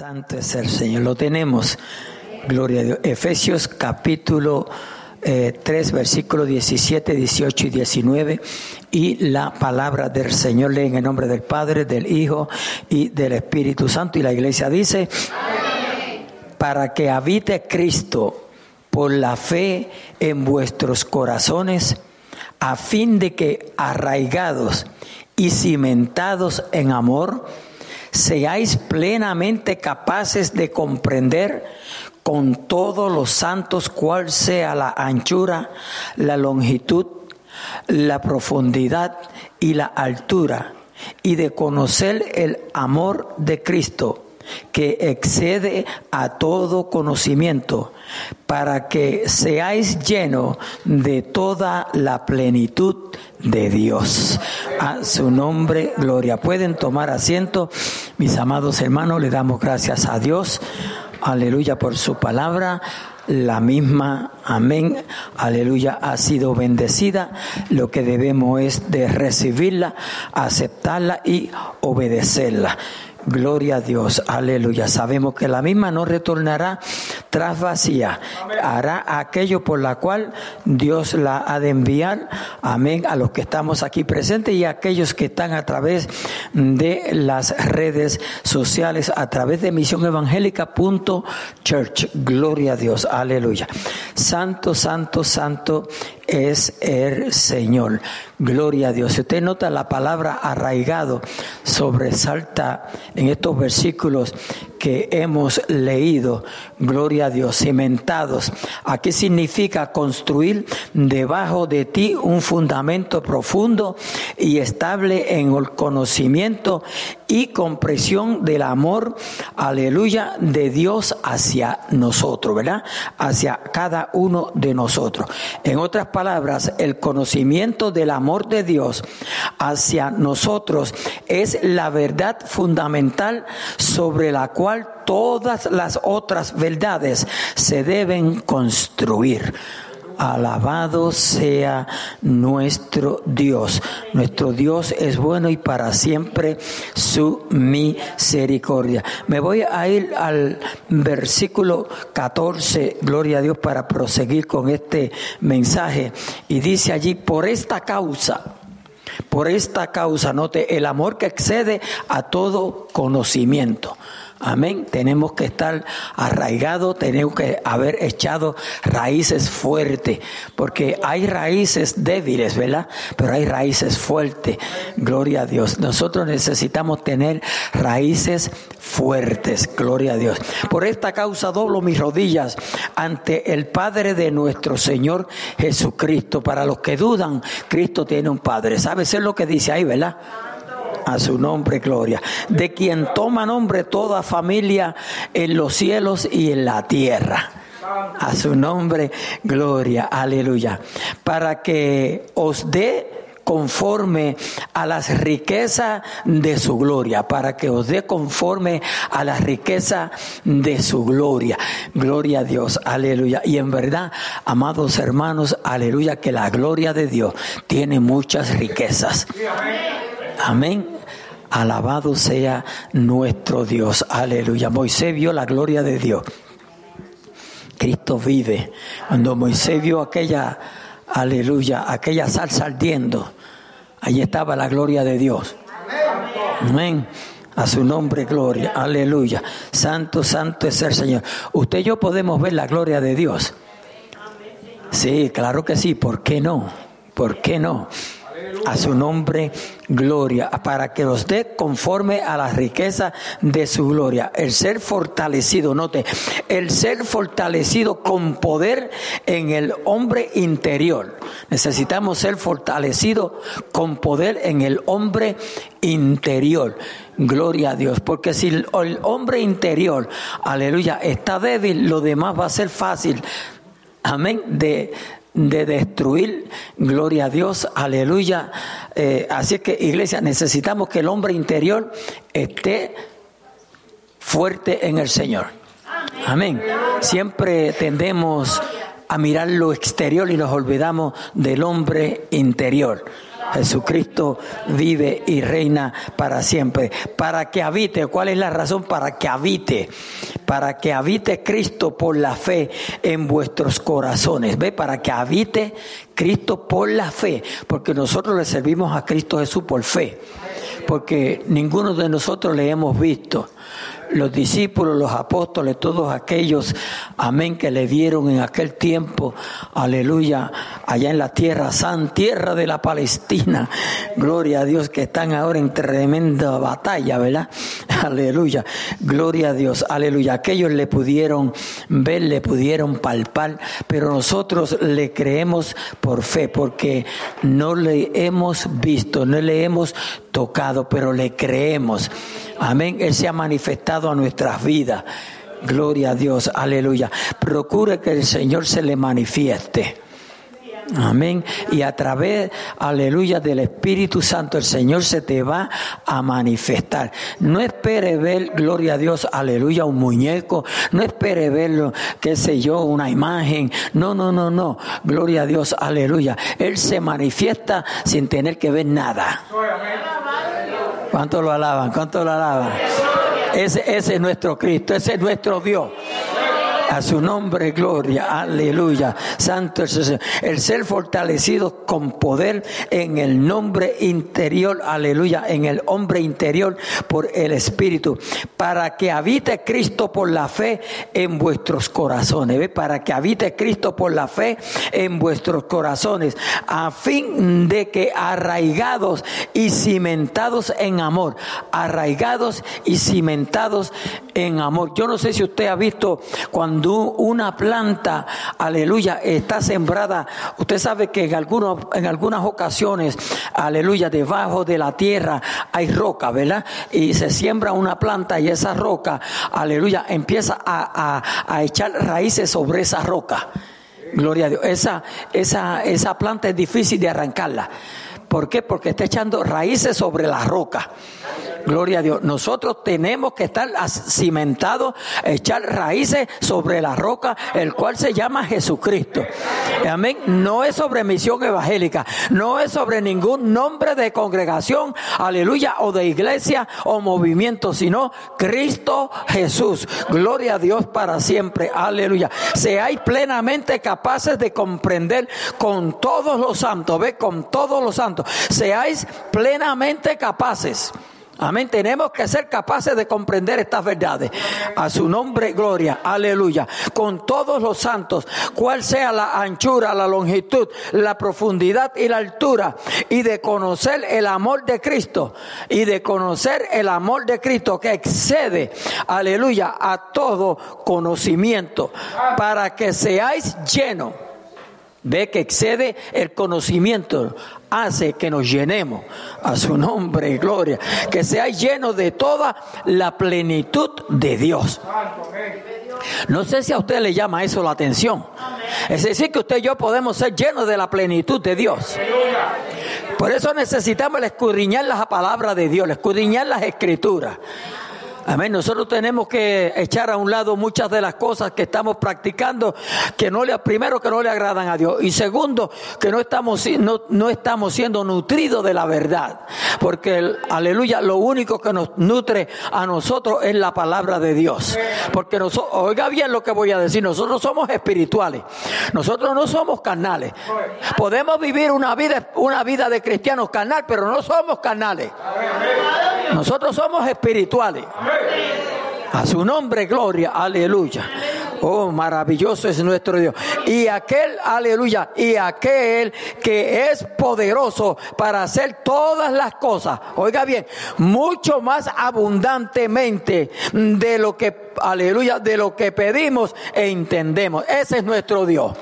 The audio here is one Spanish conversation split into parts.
Santo es el Señor. Lo tenemos. Gloria a Dios. Efesios capítulo 3, eh, versículos 17, 18 y 19. Y la palabra del Señor lee en el nombre del Padre, del Hijo y del Espíritu Santo. Y la iglesia dice, para que habite Cristo por la fe en vuestros corazones, a fin de que arraigados y cimentados en amor, seáis plenamente capaces de comprender con todos los santos cuál sea la anchura, la longitud, la profundidad y la altura, y de conocer el amor de Cristo que excede a todo conocimiento, para que seáis llenos de toda la plenitud de Dios. A su nombre, gloria. Pueden tomar asiento, mis amados hermanos, le damos gracias a Dios. Aleluya por su palabra la misma, amén, aleluya, ha sido bendecida. Lo que debemos es de recibirla, aceptarla y obedecerla. Gloria a Dios, aleluya. Sabemos que la misma no retornará tras vacía. Hará aquello por la cual Dios la ha de enviar. Amén. A los que estamos aquí presentes y a aquellos que están a través de las redes sociales, a través de misión church Gloria a Dios, aleluya. Santo, santo, santo es el Señor. Gloria a Dios. Si usted nota la palabra arraigado, sobresalta en estos versículos que hemos leído, gloria a Dios, cimentados. Aquí significa construir debajo de ti un fundamento profundo y estable en el conocimiento y compresión del amor, aleluya, de Dios hacia nosotros, ¿verdad? Hacia cada uno de nosotros. En otras palabras, el conocimiento del amor de Dios hacia nosotros es la verdad fundamental sobre la cual todas las otras verdades se deben construir. Alabado sea nuestro Dios. Nuestro Dios es bueno y para siempre su misericordia. Me voy a ir al versículo 14, gloria a Dios, para proseguir con este mensaje. Y dice allí, por esta causa, por esta causa, note, el amor que excede a todo conocimiento. Amén. Tenemos que estar arraigados, tenemos que haber echado raíces fuertes, porque hay raíces débiles, ¿verdad? Pero hay raíces fuertes. Gloria a Dios. Nosotros necesitamos tener raíces fuertes. Gloria a Dios. Por esta causa doblo mis rodillas ante el Padre de nuestro Señor Jesucristo. Para los que dudan, Cristo tiene un Padre. ¿Sabes lo que dice ahí, verdad? A su nombre, gloria. De quien toma nombre toda familia en los cielos y en la tierra. A su nombre, gloria. Aleluya. Para que os dé conforme a las riquezas de su gloria, para que os dé conforme a la riqueza de su gloria. Gloria a Dios, aleluya. Y en verdad, amados hermanos, aleluya, que la gloria de Dios tiene muchas riquezas. Amén. Alabado sea nuestro Dios. Aleluya. Moisés vio la gloria de Dios. Cristo vive. Cuando Moisés vio aquella, aleluya, aquella salsa ardiendo, allí estaba la gloria de Dios. Amén. A su nombre, gloria. Aleluya. Santo, santo es el Señor. Usted y yo podemos ver la gloria de Dios. Sí, claro que sí. ¿Por qué no? ¿Por qué no? A su nombre gloria, para que los dé conforme a la riqueza de su gloria. El ser fortalecido, note, el ser fortalecido con poder en el hombre interior. Necesitamos ser fortalecido con poder en el hombre interior. Gloria a Dios, porque si el hombre interior, aleluya, está débil, lo demás va a ser fácil. Amén. De, de destruir, gloria a Dios, aleluya. Eh, así es que, iglesia, necesitamos que el hombre interior esté fuerte en el Señor. Amén. Siempre tendemos a mirar lo exterior y nos olvidamos del hombre interior. Jesucristo vive y reina para siempre. Para que habite, ¿cuál es la razón? Para que habite, para que habite Cristo por la fe en vuestros corazones. ¿Ve? Para que habite Cristo por la fe, porque nosotros le servimos a Cristo Jesús por fe, porque ninguno de nosotros le hemos visto los discípulos, los apóstoles, todos aquellos, amén, que le dieron en aquel tiempo, aleluya, allá en la tierra san, tierra de la Palestina, gloria a Dios, que están ahora en tremenda batalla, ¿verdad? Aleluya, gloria a Dios, aleluya. Aquellos le pudieron ver, le pudieron palpar, pero nosotros le creemos por fe, porque no le hemos visto, no le hemos tocado, pero le creemos. Amén. Él se ha manifestado a nuestras vidas. Gloria a Dios. Aleluya. Procure que el Señor se le manifieste. Amén. Y a través, aleluya, del Espíritu Santo, el Señor se te va a manifestar. No espere ver, gloria a Dios, aleluya, un muñeco. No espere verlo, qué sé yo, una imagen. No, no, no, no. Gloria a Dios, aleluya. Él se manifiesta sin tener que ver nada. ¿Cuánto lo alaban? ¿Cuánto lo alaban? Ese, ese es nuestro Cristo, ese es nuestro Dios. A su nombre, gloria, aleluya. Santo es el. El ser fortalecido con poder en el nombre interior, aleluya, en el hombre interior por el Espíritu, para que habite Cristo por la fe en vuestros corazones. ¿ve? Para que habite Cristo por la fe en vuestros corazones, a fin de que arraigados y cimentados en amor, arraigados y cimentados en amor. Yo no sé si usted ha visto cuando una planta, aleluya, está sembrada, usted sabe que en, algunos, en algunas ocasiones, aleluya, debajo de la tierra hay roca, ¿verdad? Y se siembra una planta y esa roca, aleluya, empieza a, a echar raíces sobre esa roca. Gloria a Dios. Esa, esa, esa planta es difícil de arrancarla. ¿Por qué? Porque está echando raíces sobre la roca. Gloria a Dios. Nosotros tenemos que estar cimentados, echar raíces sobre la roca, el cual se llama Jesucristo. Amén. No es sobre misión evangélica, no es sobre ningún nombre de congregación, aleluya, o de iglesia o movimiento, sino Cristo Jesús. Gloria a Dios para siempre. Aleluya. Seáis plenamente capaces de comprender con todos los santos, ve, con todos los santos. Seáis plenamente capaces Amén. Tenemos que ser capaces de comprender estas verdades. A su nombre, gloria. Aleluya. Con todos los santos, cual sea la anchura, la longitud, la profundidad y la altura. Y de conocer el amor de Cristo. Y de conocer el amor de Cristo que excede, aleluya, a todo conocimiento. Para que seáis llenos Ve que excede el conocimiento, hace que nos llenemos a su nombre y gloria, que sea lleno de toda la plenitud de Dios. No sé si a usted le llama eso la atención. Es decir, que usted y yo podemos ser llenos de la plenitud de Dios. Por eso necesitamos escudriñar las palabras de Dios, escudriñar las escrituras. Amén. Nosotros tenemos que echar a un lado muchas de las cosas que estamos practicando, que no le, primero que no le agradan a Dios y segundo que no estamos, no, no estamos siendo nutridos de la verdad. Porque, aleluya, lo único que nos nutre a nosotros es la palabra de Dios. Porque nosotros, oiga bien lo que voy a decir, nosotros somos espirituales, nosotros no somos carnales. Podemos vivir una vida, una vida de cristianos carnal, pero no somos carnales. Nosotros somos espirituales. A su nombre, gloria, aleluya. Oh, maravilloso es nuestro Dios. Y aquel, aleluya, y aquel que es poderoso para hacer todas las cosas, oiga bien, mucho más abundantemente de lo que, aleluya, de lo que pedimos e entendemos. Ese es nuestro Dios.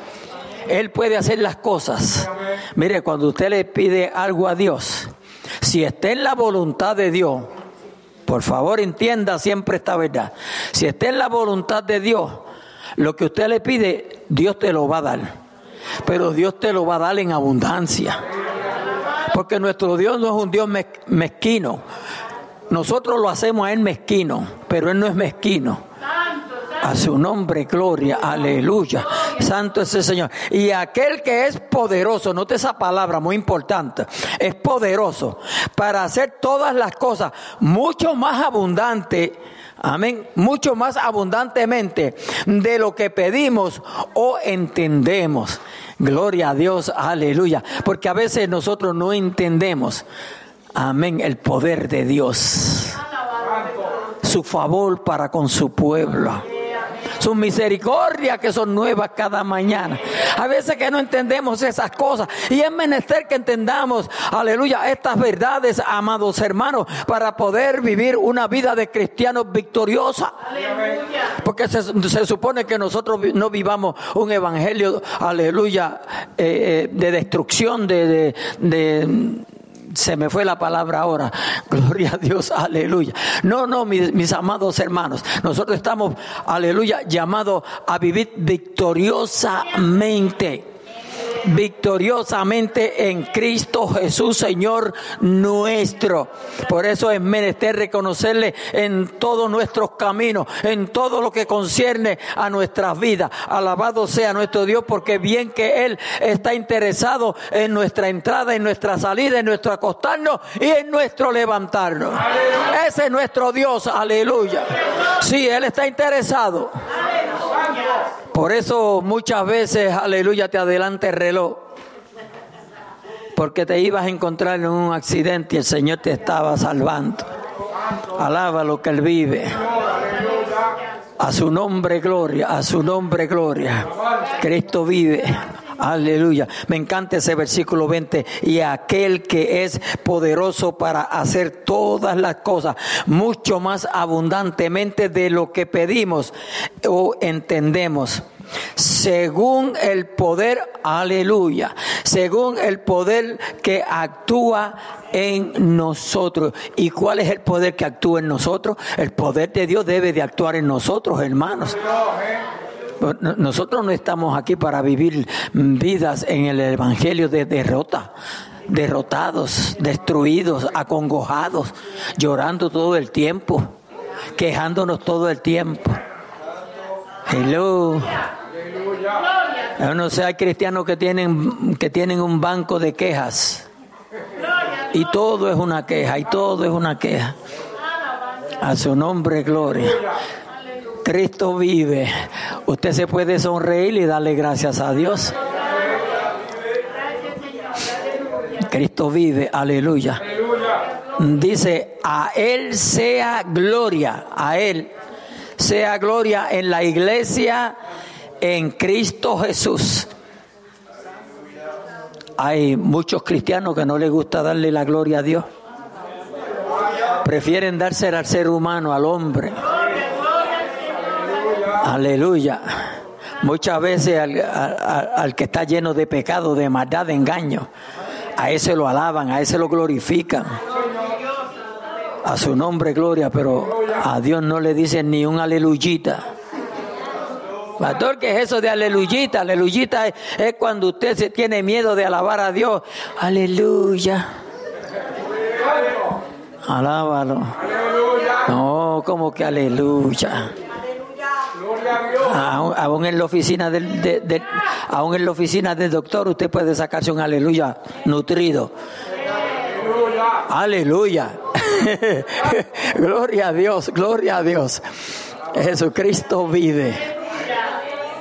Él puede hacer las cosas. Mire, cuando usted le pide algo a Dios, si está en la voluntad de Dios, por favor, entienda siempre esta verdad. Si está en la voluntad de Dios, lo que usted le pide, Dios te lo va a dar. Pero Dios te lo va a dar en abundancia. Porque nuestro Dios no es un Dios mezquino. Nosotros lo hacemos a Él mezquino, pero Él no es mezquino. A su nombre, gloria, aleluya. Santo es el Señor. Y aquel que es poderoso, note esa palabra muy importante, es poderoso para hacer todas las cosas mucho más abundante. Amén. Mucho más abundantemente de lo que pedimos o entendemos. Gloria a Dios, aleluya. Porque a veces nosotros no entendemos. Amén. El poder de Dios. Su favor para con su pueblo sus misericordias que son nuevas cada mañana. A veces que no entendemos esas cosas y es menester que entendamos, aleluya, estas verdades, amados hermanos, para poder vivir una vida de cristianos victoriosa. Porque se, supone que nosotros no vivamos un evangelio, aleluya, eh, eh, de destrucción, de, de se me fue la palabra ahora. Gloria a Dios, aleluya. No, no, mis, amados hermanos, nosotros estamos, aleluya, llamados a vivir victoriosamente victoriosamente en Cristo Jesús, Señor nuestro. Por eso es menester reconocerle en todos nuestros caminos, en todo lo que concierne a nuestras vidas. Alabado sea nuestro Dios, porque bien que Él está interesado en nuestra entrada, en nuestra salida, en nuestro acostarnos y en nuestro levantarnos. Ese es nuestro Dios, aleluya. Sí, Él está interesado. Por eso muchas veces, aleluya, te adelante el reloj. Porque te ibas a encontrar en un accidente y el Señor te estaba salvando. Alaba lo que Él vive. A su nombre gloria, a su nombre gloria. Cristo vive. Aleluya. Me encanta ese versículo 20. Y aquel que es poderoso para hacer todas las cosas mucho más abundantemente de lo que pedimos o entendemos según el poder, aleluya, según el poder que actúa en nosotros. ¿Y cuál es el poder que actúa en nosotros? El poder de Dios debe de actuar en nosotros, hermanos. Nosotros no estamos aquí para vivir vidas en el Evangelio de derrota derrotados, destruidos, acongojados, llorando todo el tiempo, quejándonos todo el tiempo. Hello. Yo no sé, hay cristianos que tienen, que tienen un banco de quejas. Y todo es una queja, y todo es una queja. A su nombre, gloria. Cristo vive. Usted se puede sonreír y darle gracias a Dios. Cristo vive, aleluya. Dice, a Él sea gloria, a Él sea gloria en la iglesia en Cristo Jesús. Hay muchos cristianos que no les gusta darle la gloria a Dios. Prefieren darse al ser humano, al hombre. Aleluya. Muchas veces al, al, que está lleno de pecado, de maldad, de engaño, a ese lo alaban, a ese lo glorifican. A su nombre gloria, pero a Dios no le dicen ni un aleluyita. Pastor, ¿qué es eso de aleluyita? Aleluyita es, cuando usted se tiene miedo de alabar a Dios. Aleluya. Alábalo. No, como que aleluya. Aún, en la oficina del, aún en la oficina del doctor usted puede sacarse un aleluya nutrido. Aleluya. gloria a Dios, gloria a Dios. Jesucristo vive.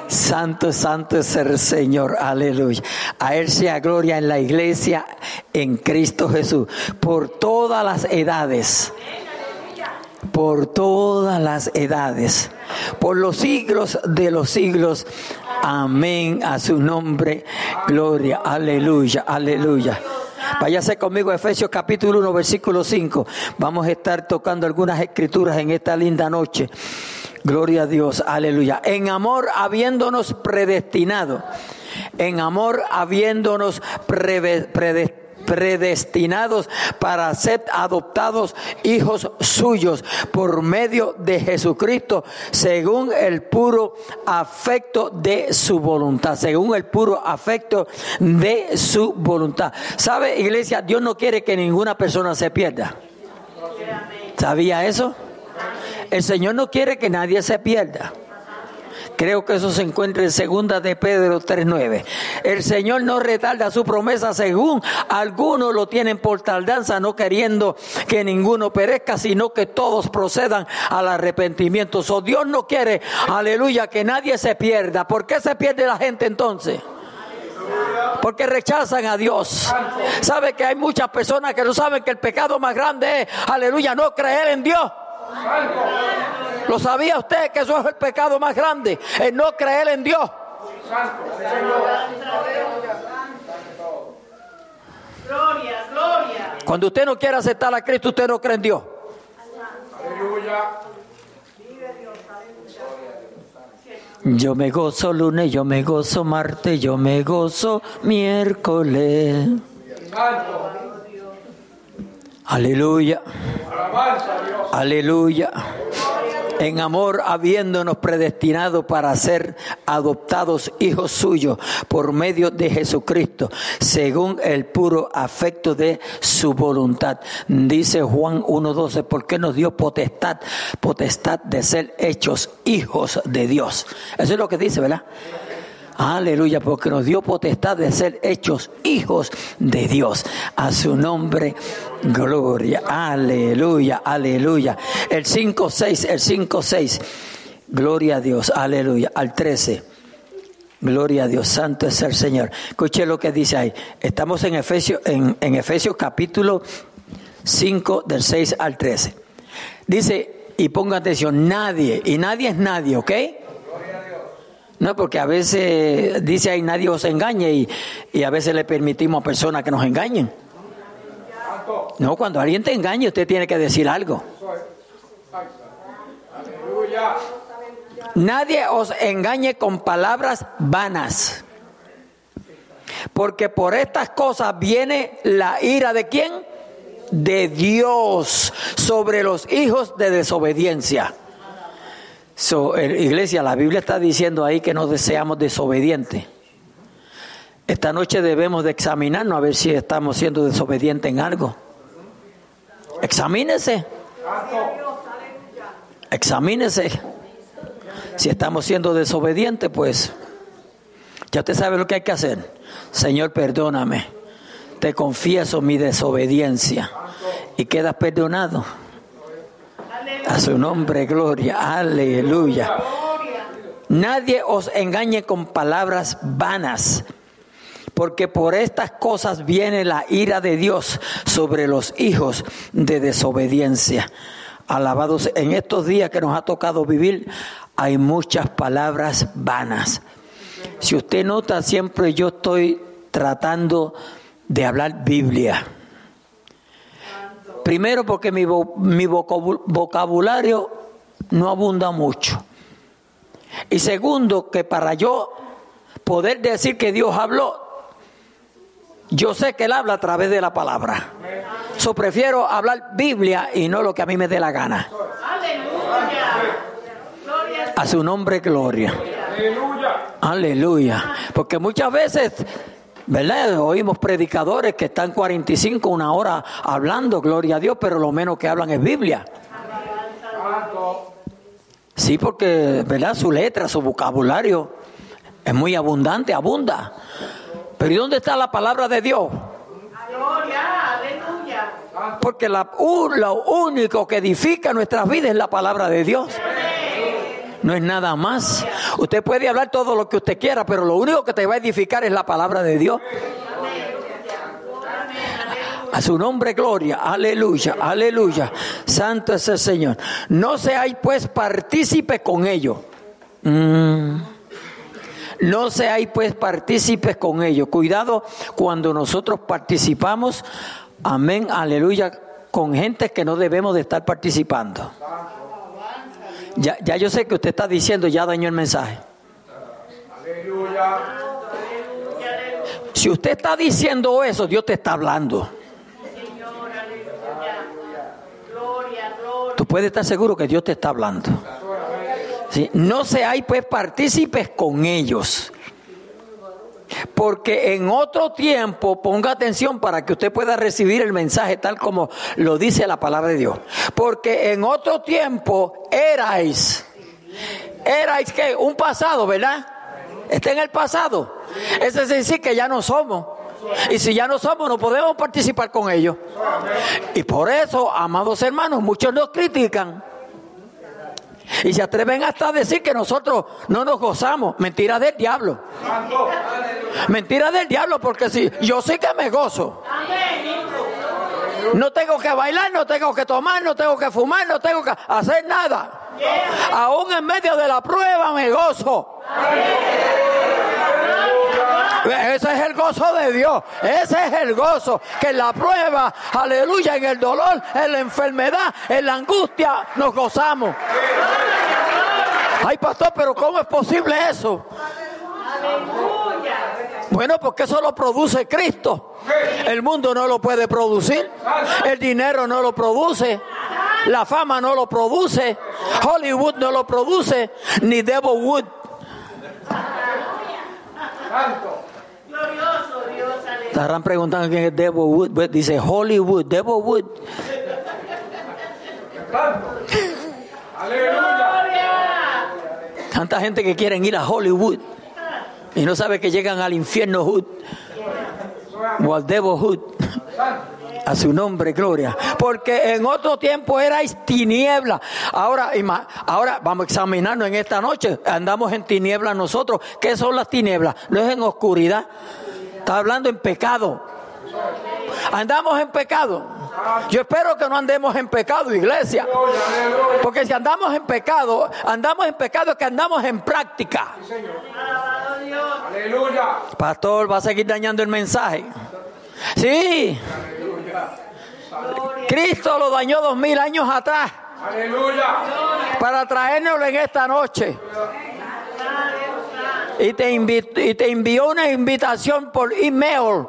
Santo, santo es el Señor, aleluya. A Él sea gloria en la iglesia, en Cristo Jesús, por todas las edades, por todas las edades, por los siglos de los siglos. Amén a su nombre, gloria, aleluya, aleluya. Váyase conmigo a Efesios capítulo 1, versículo 5. Vamos a estar tocando algunas escrituras en esta linda noche. Gloria a Dios, aleluya. En amor habiéndonos predestinado, en amor habiéndonos predestinados para ser adoptados hijos suyos por medio de Jesucristo, según el puro afecto de su voluntad, según el puro afecto de su voluntad. ¿Sabe, iglesia? Dios no quiere que ninguna persona se pierda. ¿Sabía eso? El Señor no quiere que nadie se pierda. Creo que eso se encuentra en segunda de Pedro 3.9. El Señor no retarda su promesa según algunos lo tienen por tardanza, no queriendo que ninguno perezca, sino que todos procedan al arrepentimiento. So, Dios no quiere, aleluya, que nadie se pierda. ¿Por qué se pierde la gente entonces? Porque rechazan a Dios. Sabe que hay muchas personas que no saben que el pecado más grande es, aleluya, no creer en Dios. ¿Lo sabía usted que eso es el pecado más grande? El no creer en Dios. Gloria, gloria. Cuando usted no quiere aceptar a Cristo, usted no cree en Dios. Yo me gozo lunes, yo me gozo martes, yo me gozo miércoles. Aleluya. Aleluya. En amor, habiéndonos predestinado para ser adoptados hijos suyos por medio de Jesucristo, según el puro afecto de su voluntad. Dice Juan 1.12, porque nos dio potestad, potestad de ser hechos hijos de Dios. Eso es lo que dice, ¿verdad? Aleluya, porque nos dio potestad de ser hechos hijos de Dios. A su nombre, gloria. Aleluya, aleluya. El 5-6, el 5-6. Gloria a Dios, aleluya. Al 13. Gloria a Dios, santo es el Señor. Escuche lo que dice ahí. Estamos en Efesios, en, en Efesios capítulo 5, del 6 al 13. Dice, y ponga atención, nadie, y nadie es nadie, ¿ok? No, porque a veces dice ahí nadie os engañe y, a veces le permitimos a personas que nos engañen. No, cuando alguien te engañe usted tiene que decir algo. Nadie os engañe con palabras vanas. Porque por estas cosas viene la ira de quién? De Dios sobre los hijos de desobediencia. So, iglesia, la Biblia está diciendo ahí que no deseamos desobedientes. Esta noche debemos de examinarnos a ver si estamos siendo desobedientes en algo. Examínese. Examínese. Si estamos siendo desobedientes, pues ya usted sabe lo que hay que hacer. Señor, perdóname. Te confieso mi desobediencia y quedas perdonado. A su nombre, gloria. Aleluya. Nadie os engañe con palabras vanas, porque por estas cosas viene la ira de Dios sobre los hijos de desobediencia. Alabados en estos días que nos ha tocado vivir, hay muchas palabras vanas. Si usted nota, siempre yo estoy tratando de hablar Biblia Primero porque mi, vocabulario no abunda mucho. Y segundo que para yo poder decir que Dios habló, yo sé que Él habla a través de la palabra. So prefiero hablar Biblia y no lo que a mí me dé la gana. A su nombre, gloria. Aleluya. Porque muchas veces ¿verdad? Oímos predicadores que están 45, una hora hablando, gloria a Dios, pero lo menos que hablan es Biblia. Sí, porque, ¿verdad? Su letra, su vocabulario es muy abundante, abunda. Pero ¿y dónde está la palabra de Dios? Porque la, lo único que edifica nuestras vidas es la palabra de Dios no es nada más. Usted puede hablar todo lo que usted quiera, pero lo único que te va a edificar es la palabra de Dios. A su nombre, gloria, aleluya, aleluya. Santo es el Señor. No seáis pues partícipes con ellos. Mm. No seáis pues partícipes con ellos. Cuidado cuando nosotros participamos, amén, aleluya, con gente que no debemos de estar participando. Ya, ya yo sé que usted está diciendo, ya dañó el mensaje. Si usted está diciendo eso, Dios te está hablando. Tú puedes estar seguro que Dios te está hablando. No seáis pues partícipes con ellos. Porque en otro tiempo, ponga atención para que usted pueda recibir el mensaje tal como lo dice la palabra de Dios. Porque en otro tiempo erais, erais que un pasado, ¿verdad? Está en el pasado. Eso es decir que ya no somos. Y si ya no somos, no podemos participar con ellos. Y por eso, amados hermanos, muchos nos critican. Y se atreven hasta a decir que nosotros no nos gozamos. Mentira del diablo. Mentira del diablo, porque si yo sí que me gozo. No tengo que bailar, no tengo que tomar, no tengo que fumar, no tengo que hacer nada. Aún en medio de la prueba me gozo. Ese es el gozo de Dios. Ese es el gozo. Que en la prueba, aleluya, en el dolor, en la enfermedad, en la angustia, nos gozamos. Ay, pastor, pero ¿cómo es posible eso? Bueno, porque eso lo produce Cristo. El mundo no lo puede producir. El dinero no lo produce. La fama no lo produce. Hollywood no lo produce. Ni Devilwood. Estarán preguntando quién es Devilwood. Pues dice Hollywood, Devilwood. Tanta gente que quieren ir a Hollywood y no sabe que llegan al infierno Hood o al Devilwood. A su nombre, gloria. Porque en otro tiempo erais tiniebla. Ahora, ahora vamos a examinarnos en esta noche. Andamos en tiniebla nosotros. ¿Qué son las tinieblas? No es en oscuridad. Está hablando en pecado. Andamos en pecado. Yo espero que no andemos en pecado, iglesia. Porque si andamos en pecado, andamos en pecado es que andamos en práctica. Pastor, va a seguir dañando el mensaje. Sí. Cristo lo dañó dos mil años atrás. Para traérnoslo en esta noche. Y te, y te envió una invitación por email.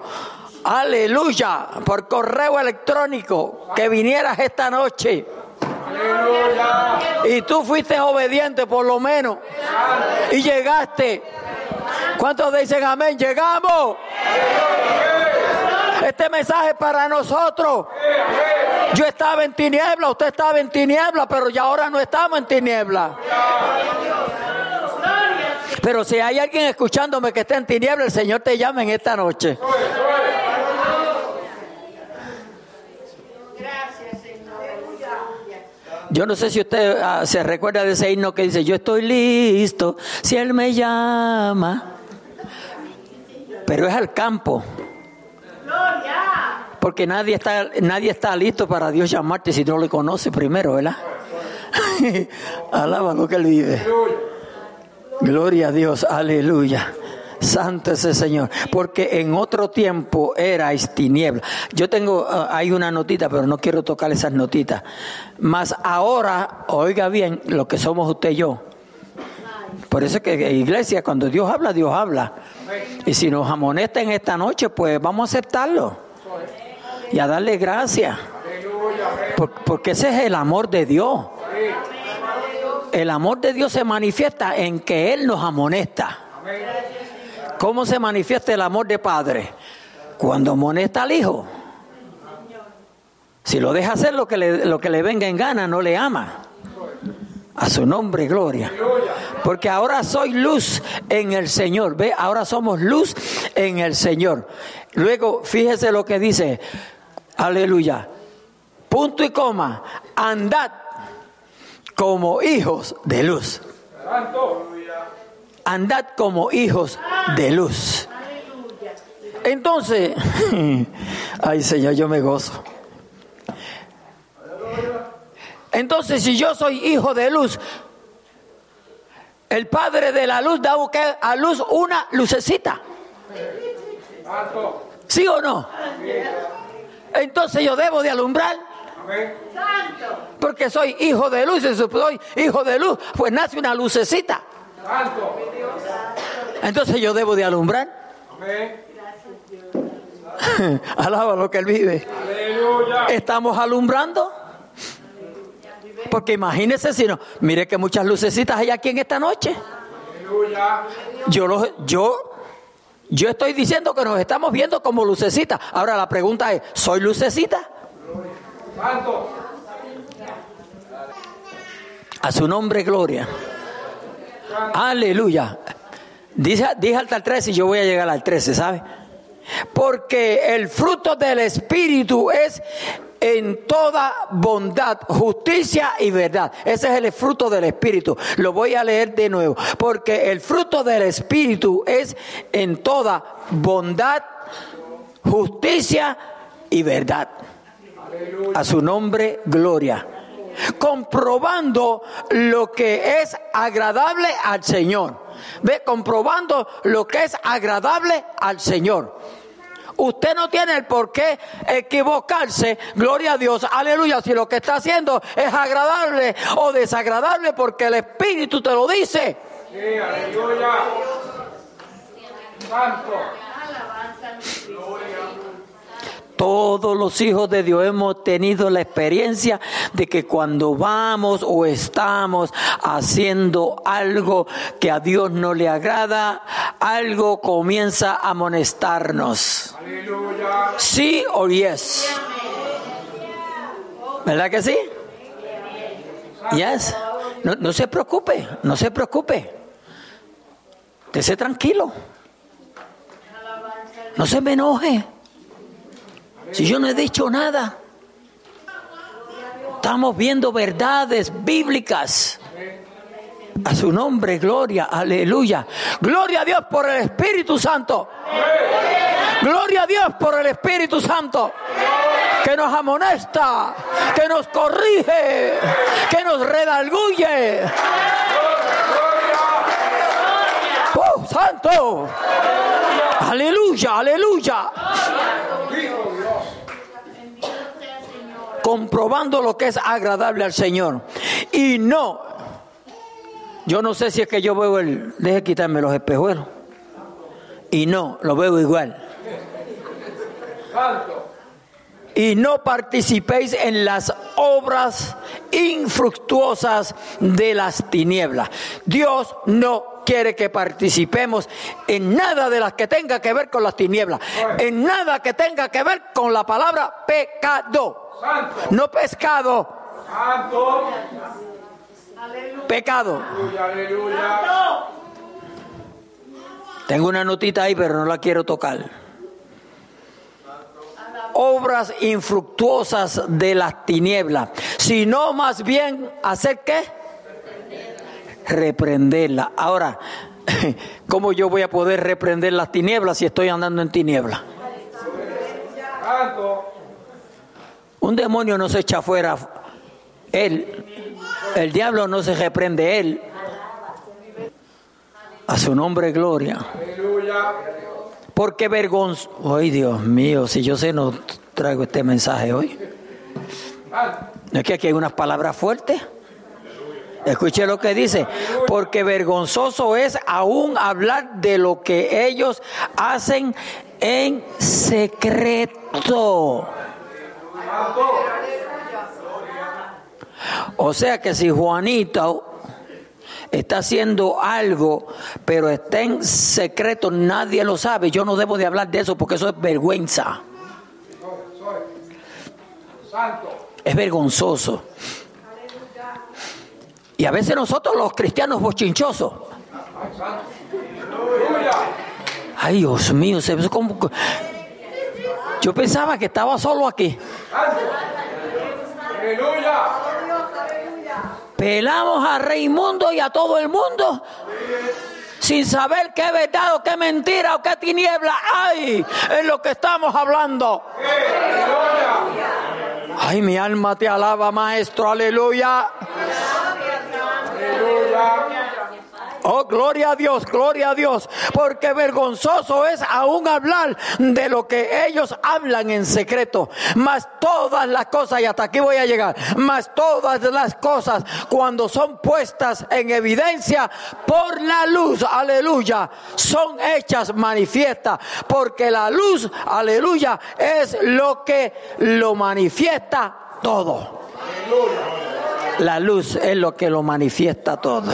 Aleluya. Por correo electrónico. Que vinieras esta noche. Aleluya. Y tú fuiste obediente por lo menos. Y llegaste. ¿Cuántos dicen amén? Llegamos. Este mensaje para nosotros. Yo estaba en tiniebla, usted estaba en tiniebla, pero ya ahora no estamos en tiniebla. Pero si hay alguien escuchándome que está en tiniebla, el Señor te llama en esta noche. Yo no sé si usted ah, se recuerda de ese himno que dice, yo estoy listo si Él me llama. Pero es al campo. Porque nadie está, nadie está listo para Dios llamarte si no le conoce primero, ¿verdad? Alaba lo que Él vive. Gloria a Dios, aleluya. Santo es el Señor. Porque en otro tiempo erais tiniebla. Yo tengo, ah, hay una notita, pero no quiero tocar esas notitas. Mas ahora, oiga bien, lo que somos usted y yo. Por eso es que iglesia, cuando Dios habla, Dios habla. Y si nos amonesta en esta noche, pues vamos a aceptarlo y a darle gracias. Porque ese es el amor de Dios. El amor de Dios se manifiesta en que Él nos amonesta. ¿Cómo se manifiesta el amor de Padre? Cuando amonesta al Hijo. Si lo deja hacer lo que le, lo que le venga en gana, no le ama. A su nombre, gloria. Porque ahora soy luz en el Señor. Ve, ahora somos luz en el Señor. Luego, fíjese lo que dice. Aleluya. Punto y coma. Andad como hijos de luz. Andad como hijos de luz. Entonces, ay Señor, yo me gozo. Entonces, si yo soy hijo de luz, el Padre de la luz da a luz una lucecita. ¿Sí o no? entonces yo debo de alumbrar. Porque soy hijo de luz, soy hijo de luz, pues nace una lucecita. Entonces yo debo de alumbrar. Alaba lo que él vive. Estamos alumbrando. Porque imagínese si no, mire que muchas lucecitas hay aquí en esta noche. Yo, lo, yo yo estoy diciendo que nos estamos viendo como lucecita. Ahora la pregunta es, ¿soy lucecita? A su nombre, gloria. Aleluya. Dice, dije hasta el 13 y yo voy a llegar al 13, ¿sabe? Porque el fruto del Espíritu es en toda bondad, justicia y verdad. Ese es el fruto del Espíritu. Lo voy a leer de nuevo. Porque el fruto del Espíritu es en toda bondad, justicia y verdad. A su nombre, gloria. Comprobando lo que es agradable al Señor. Ve, comprobando lo que es agradable al Señor. Usted no tiene el por qué equivocarse, gloria a Dios, aleluya, si lo que está haciendo es agradable o desagradable porque el Espíritu te lo dice. Sí, aleluya. Santo. Todos los hijos de Dios hemos tenido la experiencia de que cuando vamos o estamos haciendo algo que a Dios no le agrada, algo comienza a amonestarnos. Sí o yes. ¿Verdad que sí? Yes. No, no se preocupe, no se preocupe. Esté tranquilo. No se me enoje. Si yo no he dicho nada. Estamos viendo verdades bíblicas. A su nombre, gloria, aleluya. Gloria a Dios por el Espíritu Santo. Gloria a Dios por el Espíritu Santo. Que nos amonesta, que nos corrige, que nos redalguye. ¡Oh, santo! Aleluya, aleluya. Comprobando lo que es agradable al Señor. Y no, yo no sé si es que yo veo el, deje quitarme los espejuelos. Y no, lo veo igual. Y no participéis en las obras infructuosas de las tinieblas. Dios no quiere que participemos en nada de las que tenga que ver con las tinieblas, en nada que tenga que ver con la palabra pecado. No pescado. Pecado. Tengo una notita ahí, pero no la quiero tocar. Obras infructuosas de las tinieblas, sino más bien hacer qué? Reprenderla. Ahora, ¿cómo yo voy a poder reprender las tinieblas si estoy andando en tinieblas? Un demonio no se echa fuera él. El diablo no se reprende él. A su nombre, gloria. Porque vergonzoso. Ay, Dios mío, si yo sé, no traigo este mensaje hoy. ¿No es que aquí hay unas palabras fuertes? Escuche lo que dice, porque vergonzoso es aún hablar de lo que ellos hacen en secreto. O sea que si Juanito está haciendo algo, pero está en secreto, nadie lo sabe, yo no debo de hablar de eso porque eso es vergüenza. Es vergonzoso. Y a veces nosotros los cristianos bochinchosos. Ay, Dios mío, como yo pensaba que estaba solo aquí. Pelamos a Raimundo y a todo el mundo sin saber qué verdad o qué mentira o qué tiniebla hay en lo que estamos hablando. Ay, mi alma te alaba, maestro, aleluya. Aleluya. Oh, gloria a Dios, gloria a Dios, porque vergonzoso es aún hablar de lo que ellos hablan en secreto. Mas todas las cosas, y hasta aquí voy a llegar, mas todas las cosas cuando son puestas en evidencia por la luz, aleluya, son hechas manifiestas, porque la luz, aleluya, es lo que lo manifiesta todo. La luz es lo que lo manifiesta todo.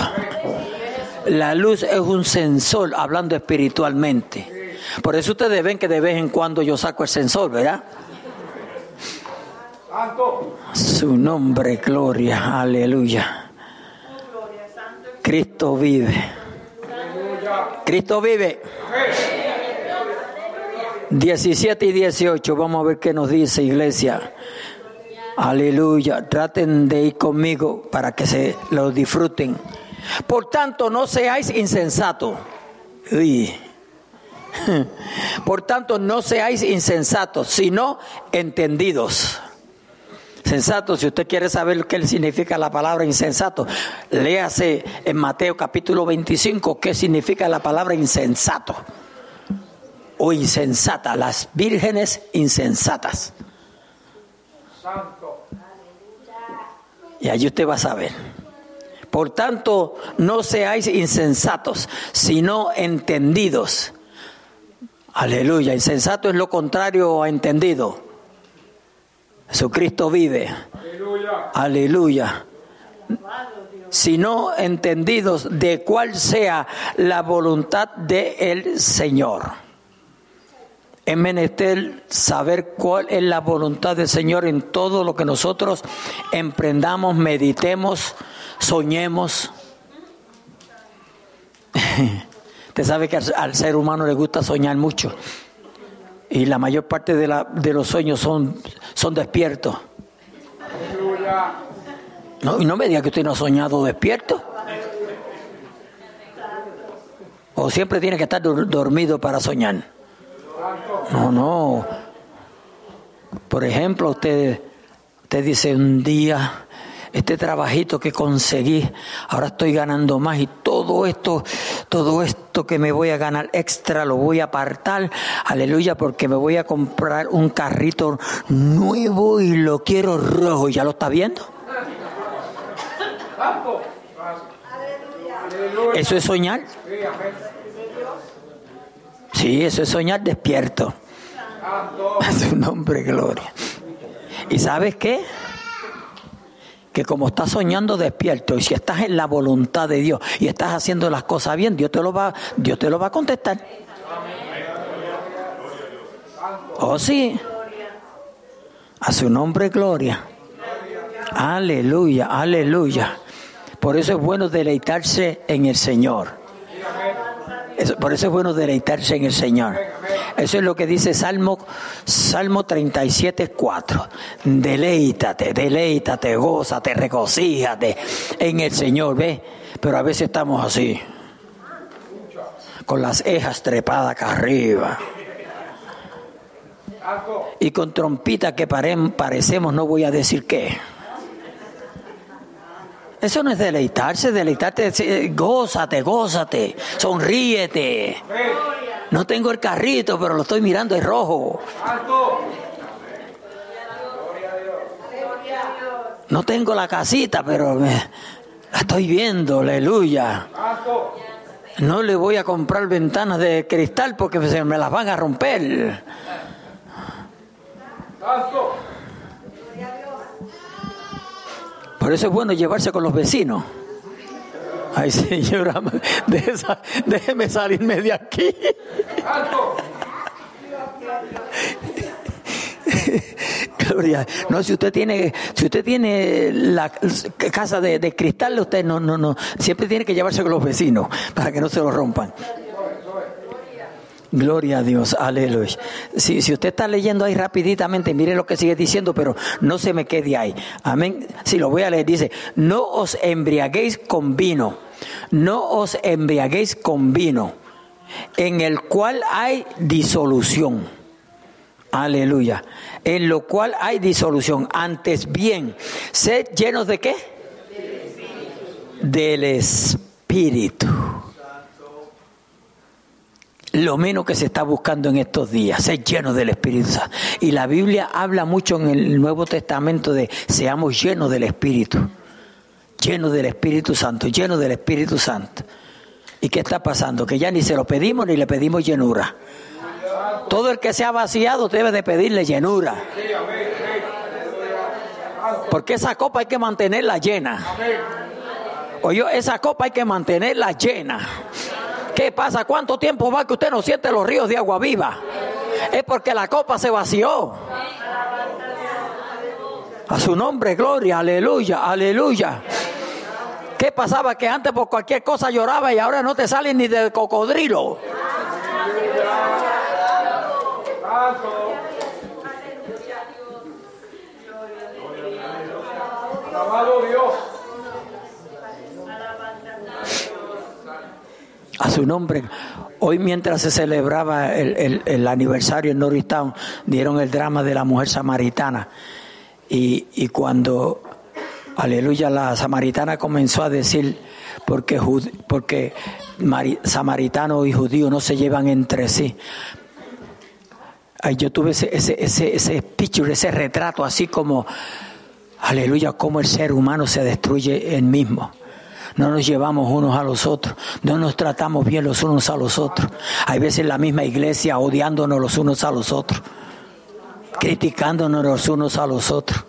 La luz es un sensor, hablando espiritualmente. Por eso ustedes ven que de vez en cuando yo saco el sensor, ¿verdad? Su nombre, gloria, aleluya. Cristo vive. Cristo vive. 17 y 18, vamos a ver qué nos dice iglesia. Aleluya. Traten de ir conmigo para que se lo disfruten. Por tanto, no seáis insensatos. Por tanto, no seáis insensatos, sino entendidos. Sensato, si usted quiere saber qué significa la palabra insensato, léase en Mateo capítulo 25 qué significa la palabra insensato o insensata, las vírgenes insensatas. Y allí usted va a saber. Por tanto, no seáis insensatos, sino entendidos. Aleluya. Insensato es lo contrario a entendido. Jesucristo vive. Aleluya. Aleluya. Sino entendidos de cuál sea la voluntad del Señor. Es menester saber cuál es la voluntad del Señor en todo lo que nosotros emprendamos, meditemos, soñemos. Usted sabe que al, ser humano le gusta soñar mucho. Y la mayor parte de, la, de los sueños son, son despiertos. No, y no me diga que usted no ha soñado despierto. O siempre tiene que estar dormido para soñar. No, no. Por ejemplo, usted, usted dice un día, este trabajito que conseguí, ahora estoy ganando más y todo esto, todo esto que me voy a ganar extra lo voy a apartar, aleluya, porque me voy a comprar un carrito nuevo y lo quiero rojo, ¿ya lo está viendo? ¿Eso es soñar? Sí, eso es soñar despierto. A su nombre, gloria. ¿Y sabes qué? Que como estás soñando despierto y si estás en la voluntad de Dios y estás haciendo las cosas bien, Dios te lo va, Dios te lo va a contestar. Oh sí. A su nombre gloria. Aleluya, aleluya. Por eso es bueno deleitarse en el Señor por eso es bueno deleitarse en el Señor. Eso es lo que dice Salmo, Salmo 37, 4. Deleítate, deleítate, gózate, regocíjate en el Señor, ¿ves? Pero a veces estamos así, con las ejas trepadas acá arriba. Y con trompita que parecemos, no voy a decir qué. Eso no es deleitarse, deleitarte, gózate, gózate, sonríete. No tengo el carrito, pero lo estoy mirando, es rojo. No tengo la casita, pero la estoy viendo, aleluya. No le voy a comprar ventanas de cristal porque me las van a romper. Por eso es bueno llevarse con los vecinos. Ay, señora, déjeme salirme de aquí. Gloria. No, si usted tiene, si usted tiene la casa de, de, cristal, usted no, no, no. Siempre tiene que llevarse con los vecinos para que no se lo rompan. Gloria a Dios, aleluya. Si, si usted está leyendo ahí rapiditamente, mire lo que sigue diciendo, pero no se me quede ahí. Amén. Si lo voy a leer, dice, no os embriaguéis con vino, no os embriaguéis con vino, en el cual hay disolución. Aleluya. En lo cual hay disolución. Antes bien, sed llenos de qué? Del Espíritu lo menos que se está buscando en estos días, ser lleno del Espíritu Santo. Y la Biblia habla mucho en el Nuevo Testamento de seamos llenos del Espíritu, llenos del Espíritu Santo, llenos del Espíritu Santo. ¿Y qué está pasando? Que ya ni se lo pedimos ni le pedimos llenura. Todo el que se ha vaciado debe de pedirle llenura. Porque esa copa hay que mantenerla llena. Oye, esa copa hay que mantenerla llena. ¿Qué pasa? ¿Cuánto tiempo va que usted no siente los ríos de agua viva? Es porque la copa se vació. A su nombre, gloria, aleluya, aleluya. ¿Qué pasaba? Que antes por cualquier cosa lloraba y ahora no te sale ni del cocodrilo. A su nombre. Hoy mientras se celebraba el, aniversario en Norristown, dieron el drama de la mujer samaritana. Y, y cuando, aleluya, la samaritana comenzó a decir, porque, porque samaritano y judío no se llevan entre sí. Ay, yo tuve ese, ese, ese, ese picture, ese retrato, así como, aleluya, como el ser humano se destruye él mismo no nos llevamos unos a los otros, no nos tratamos bien los unos a los otros. Hay veces la misma iglesia odiándonos los unos a los otros, criticándonos los unos a los otros.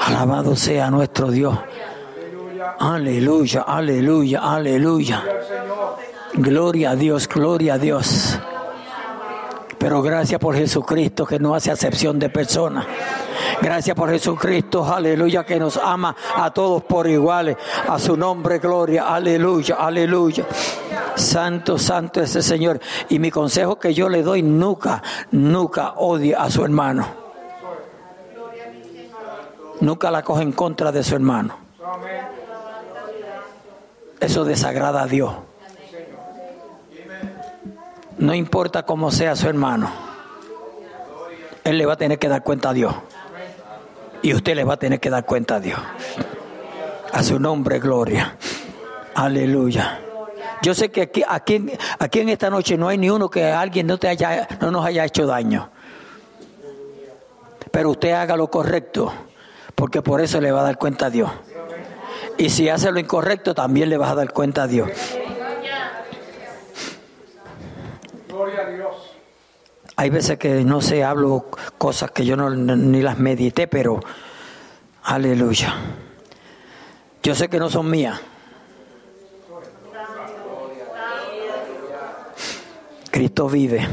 Alabado sea nuestro Dios. Aleluya, aleluya, aleluya. Gloria a Dios, gloria a Dios. Pero gracias por Jesucristo que no hace acepción de personas. Gracias por Jesucristo, aleluya, que nos ama a todos por iguales. A su nombre, gloria, aleluya, aleluya. Santo, santo ese Señor. Y mi consejo que yo le doy, nunca, nunca odie a su hermano. Nunca la coge en contra de su hermano. Eso desagrada a Dios. No importa cómo sea su hermano, él le va a tener que dar cuenta a Dios. Y usted le va a tener que dar cuenta a Dios. A su nombre, gloria. Aleluya. Yo sé que aquí, aquí, aquí en esta noche no hay ni uno que alguien no, te haya, no nos haya hecho daño. Pero usted haga lo correcto, porque por eso le va a dar cuenta a Dios. Y si hace lo incorrecto, también le vas a dar cuenta a Dios. Hay veces que no sé, hablo cosas que yo ni las medité, pero aleluya. Yo sé que no son mías. Cristo vive.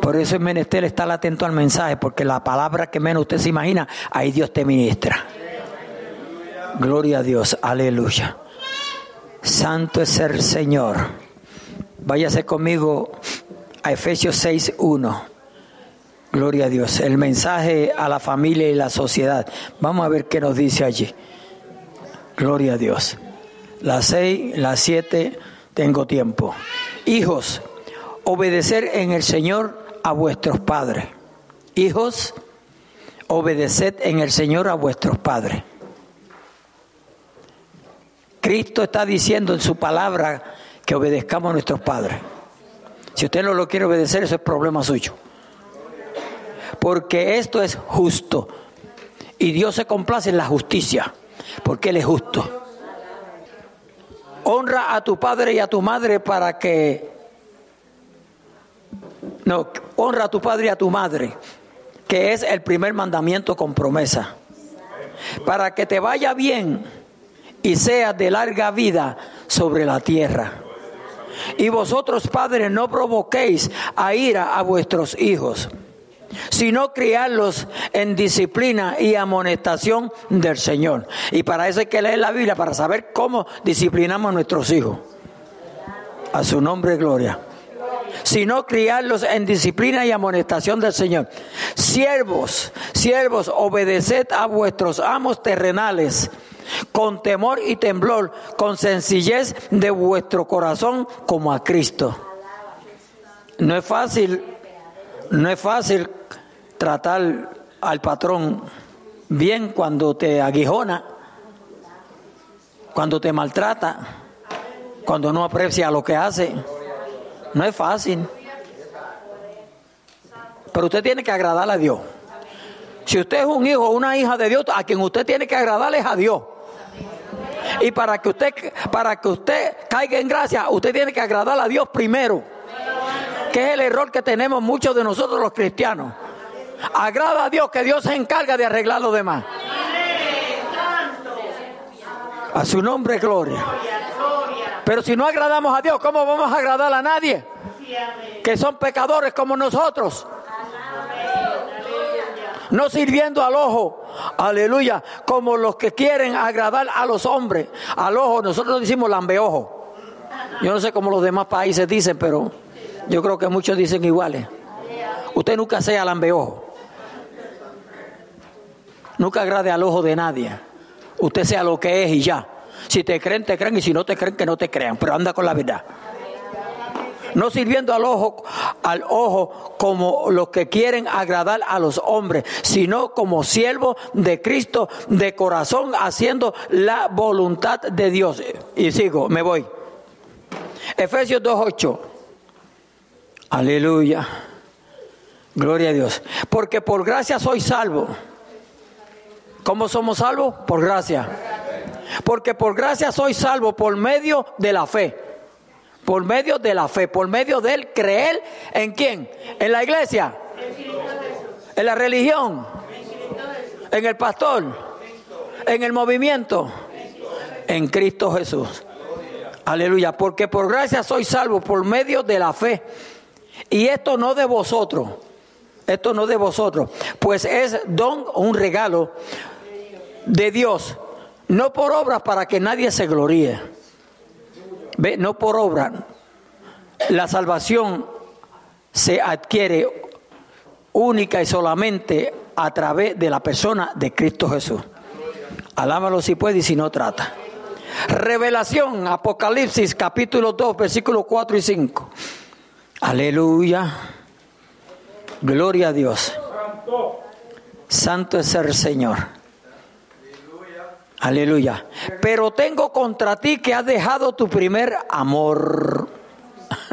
Por eso es menester estar atento al mensaje, porque la palabra que menos usted se imagina, ahí Dios te ministra. Gloria a Dios, aleluya. Santo es el Señor. Váyase conmigo a Efesios 6.1. Gloria a Dios. El mensaje a la familia y la sociedad. Vamos a ver qué nos dice allí. Gloria a Dios. Las seis, las siete, tengo tiempo. Hijos, obedecer en el Señor a vuestros padres. Hijos, obedeced en el Señor a vuestros padres. Cristo está diciendo en su palabra que obedezcamos a nuestros padres. Si usted no lo quiere obedecer, eso es problema suyo. Porque esto es justo. Y Dios se complace en la justicia, porque Él es justo. Honra a tu padre y a tu madre para que... No, honra a tu padre y a tu madre, que es el primer mandamiento con promesa. Para que te vaya bien y seas de larga vida sobre la tierra. Y vosotros, padres, no provoquéis a ira a vuestros hijos, sino criarlos en disciplina y amonestación del Señor. Y para eso hay que leer la Biblia, para saber cómo disciplinamos a nuestros hijos. A su nombre, gloria sino criarlos en disciplina y amonestación del Señor. Siervos, siervos, obedeced a vuestros amos terrenales con temor y temblor, con sencillez de vuestro corazón como a Cristo. No es fácil, no es fácil tratar al patrón bien cuando te aguijona, cuando te maltrata, cuando no aprecia lo que hace. No es fácil. Pero usted tiene que agradar a Dios. Si usted es un hijo o una hija de Dios, a quien usted tiene que agradarle es a Dios. Y para que usted, para que usted caiga en gracia, usted tiene que agradar a Dios primero. Que es el error que tenemos muchos de nosotros los cristianos. Agrada a Dios, que Dios se encarga de arreglar lo demás. A su nombre, gloria. Pero si no agradamos a Dios, ¿cómo vamos a agradar a nadie? Que son pecadores como nosotros. no sirviendo al ojo, aleluya, como los que quieren agradar a los hombres. Al ojo, nosotros decimos lambeojo. Yo no sé cómo los demás países dicen, pero yo creo que muchos dicen iguales. Usted nunca sea lambeojo. Nunca agrade al ojo de nadie. Usted sea lo que es y ya. Si te creen, te creen, y si no te creen, que no te crean, pero anda con la verdad. No sirviendo al ojo, al ojo como los que quieren agradar a los hombres, sino como siervo de Cristo de corazón, haciendo la voluntad de Dios. Y sigo, me voy. Efesios 2.8. Aleluya. Gloria a Dios. Porque por gracia soy salvo. ¿Cómo somos salvos? Por gracia. Porque por gracia soy salvo por medio de la fe. Por medio de la fe, por medio del creer en quién? En la iglesia. En la religión. En el pastor. En el movimiento. En Cristo Jesús. Aleluya. Porque por gracia soy salvo por medio de la fe. Y esto no de vosotros. Esto no de vosotros. Pues es don, un regalo de Dios no por obras para que nadie se gloríe. No por obra. La salvación se adquiere única y solamente a través de la persona de Cristo Jesús. Alámalo si puede y si no trata. Revelación, Apocalipsis capítulo 2, versículos 4 y 5. Aleluya. Gloria a Dios. Santo es el Señor. Aleluya. Pero tengo contra ti que has dejado tu primer amor.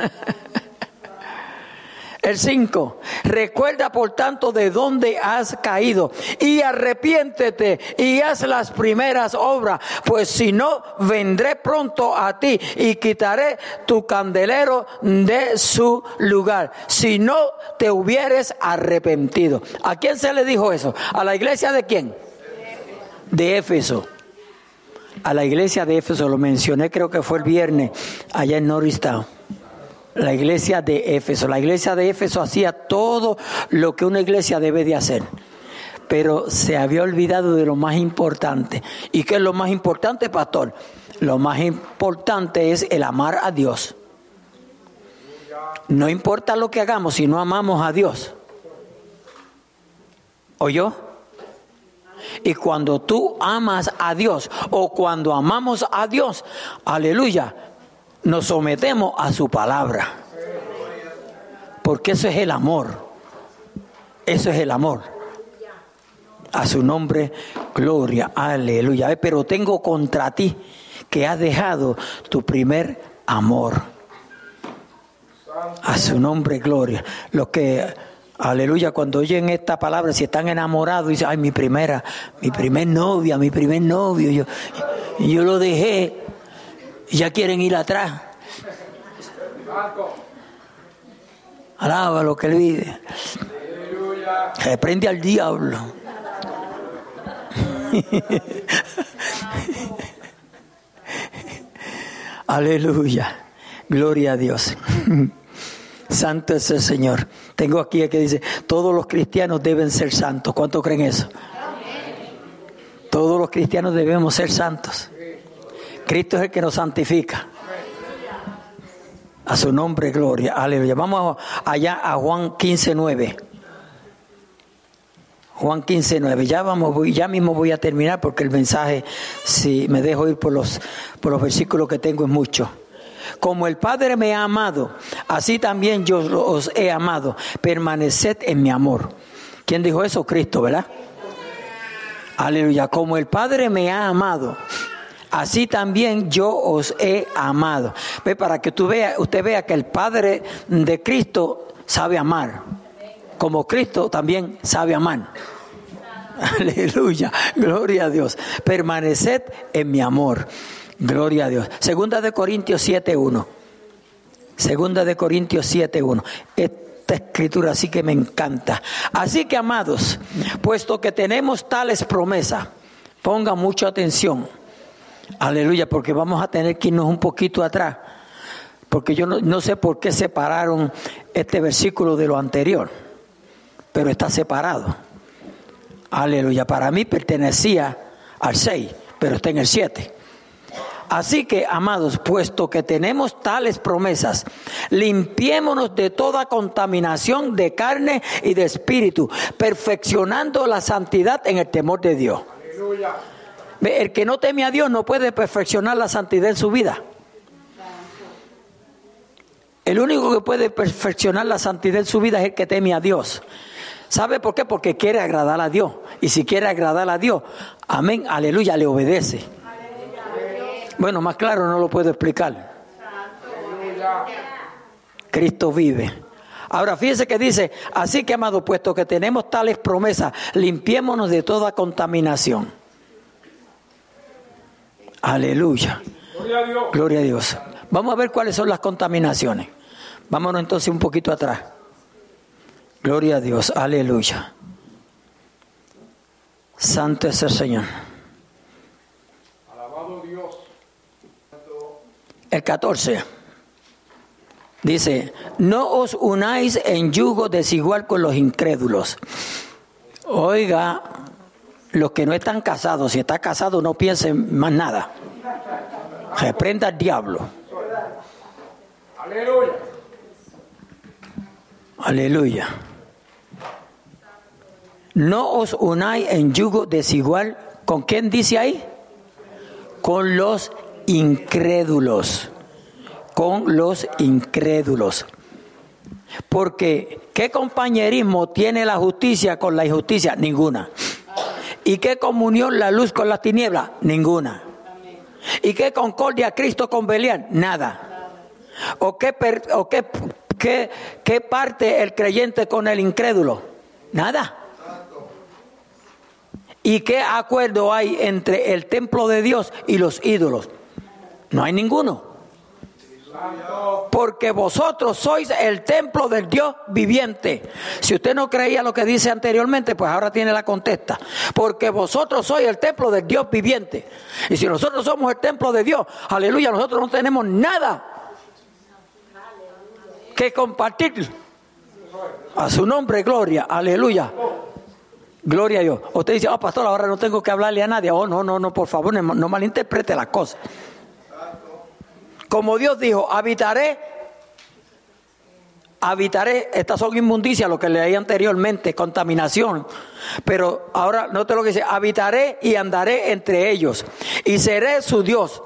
El 5. Recuerda por tanto de dónde has caído y arrepiéntete y haz las primeras obras, pues si no, vendré pronto a ti y quitaré tu candelero de su lugar. Si no te hubieres arrepentido. ¿A quién se le dijo eso? ¿A la iglesia de quién? De Éfeso a la iglesia de Éfeso, lo mencioné creo que fue el viernes, allá en Norristown. La iglesia de Éfeso. La iglesia de Éfeso hacía todo lo que una iglesia debe de hacer. Pero se había olvidado de lo más importante. ¿Y qué es lo más importante, pastor? Lo más importante es el amar a Dios. No importa lo que hagamos si no amamos a Dios. ¿Oyó? Y cuando tú amas a Dios o cuando amamos a Dios, aleluya, nos sometemos a su palabra. Porque eso es el amor. Eso es el amor. A su nombre, gloria, aleluya. Pero tengo contra ti que has dejado tu primer amor. A su nombre, gloria. Lo que Aleluya, cuando oyen esta palabra, si están enamorados, dicen, ay, mi primera, mi primer novia, mi primer novio, yo, yo lo dejé, y ya quieren ir atrás. Alaba lo que él vive. Reprende al diablo. Aleluya. Gloria a Dios. Santo es el Señor. Tengo aquí que dice, todos los cristianos deben ser santos. ¿Cuánto creen eso? Todos los cristianos debemos ser santos. Cristo es el que nos santifica. A su nombre, gloria. Aleluya. Vamos allá a Juan 15, 9. Juan 15, 9. Ya, vamos, ya mismo voy a terminar porque el mensaje, si me dejo ir por los, por los versículos que tengo, es mucho. Como el Padre me ha amado, así también yo os he amado. Permaneced en mi amor. ¿Quién dijo eso? Cristo, ¿verdad? Aleluya. Como el Padre me ha amado, así también yo os he amado. Ve, para que tú vea, usted vea que el Padre de Cristo sabe amar. Como Cristo también sabe amar. Aleluya. Gloria a Dios. Permaneced en mi amor. Gloria a Dios. Segunda de Corintios 7.1. Segunda de Corintios 7.1. Esta escritura sí que me encanta. Así que, amados, puesto que tenemos tales promesas, ponga mucha atención. Aleluya, porque vamos a tener que irnos un poquito atrás. Porque yo no, no sé por qué separaron este versículo de lo anterior, pero está separado. Aleluya. Para mí pertenecía al 6, pero está en el 7. Así que, amados, puesto que tenemos tales promesas, limpiémonos de toda contaminación de carne y de espíritu, perfeccionando la santidad en el temor de Dios. Aleluya. El que no teme a Dios no puede perfeccionar la santidad en su vida. El único que puede perfeccionar la santidad en su vida es el que teme a Dios. ¿Sabe por qué? Porque quiere agradar a Dios. Y si quiere agradar a Dios, amén, aleluya, le obedece. Bueno, más claro no lo puedo explicar. Cristo vive. Ahora fíjese que dice, así que amado, puesto que tenemos tales promesas, limpiémonos de toda contaminación. Aleluya. Gloria a Dios. Gloria a Dios. Vamos a ver cuáles son las contaminaciones. Vámonos entonces un poquito atrás. Gloria a Dios. Aleluya. Santo es el Señor. Alabado Dios. El 14. Dice, no os unáis en yugo desigual con los incrédulos. Oiga, los que no están casados, si está casado no piensen más nada. Reprenda al diablo. Aleluya. Aleluya. No os unáis en yugo desigual. ¿Con quién dice ahí? Con los incrédulos. Con los incrédulos. Porque ¿qué compañerismo tiene la justicia con la injusticia? Ninguna. ¿Y qué comunión la luz con la tiniebla? Ninguna. ¿Y qué concordia Cristo con Belial? Nada. ¿O qué, o qué, qué, parte el creyente con el incrédulo? Nada. ¿Y qué acuerdo hay entre el templo de Dios y los ídolos? No hay ninguno. Porque vosotros sois el templo del Dios viviente. Si usted no creía lo que dice anteriormente, pues ahora tiene la contesta. Porque vosotros sois el templo del Dios viviente. Y si nosotros somos el templo de Dios, aleluya, nosotros no tenemos nada que compartir. A su nombre, gloria, aleluya. Gloria a Dios. Usted dice, oh pastor, ahora no tengo que hablarle a nadie. Oh, no, no, no, por favor, no malinterprete las cosas. Como Dios dijo, habitaré, habitaré, estas son inmundicias, lo que leí anteriormente, contaminación. Pero ahora, note lo que dice, habitaré y andaré entre ellos y seré su Dios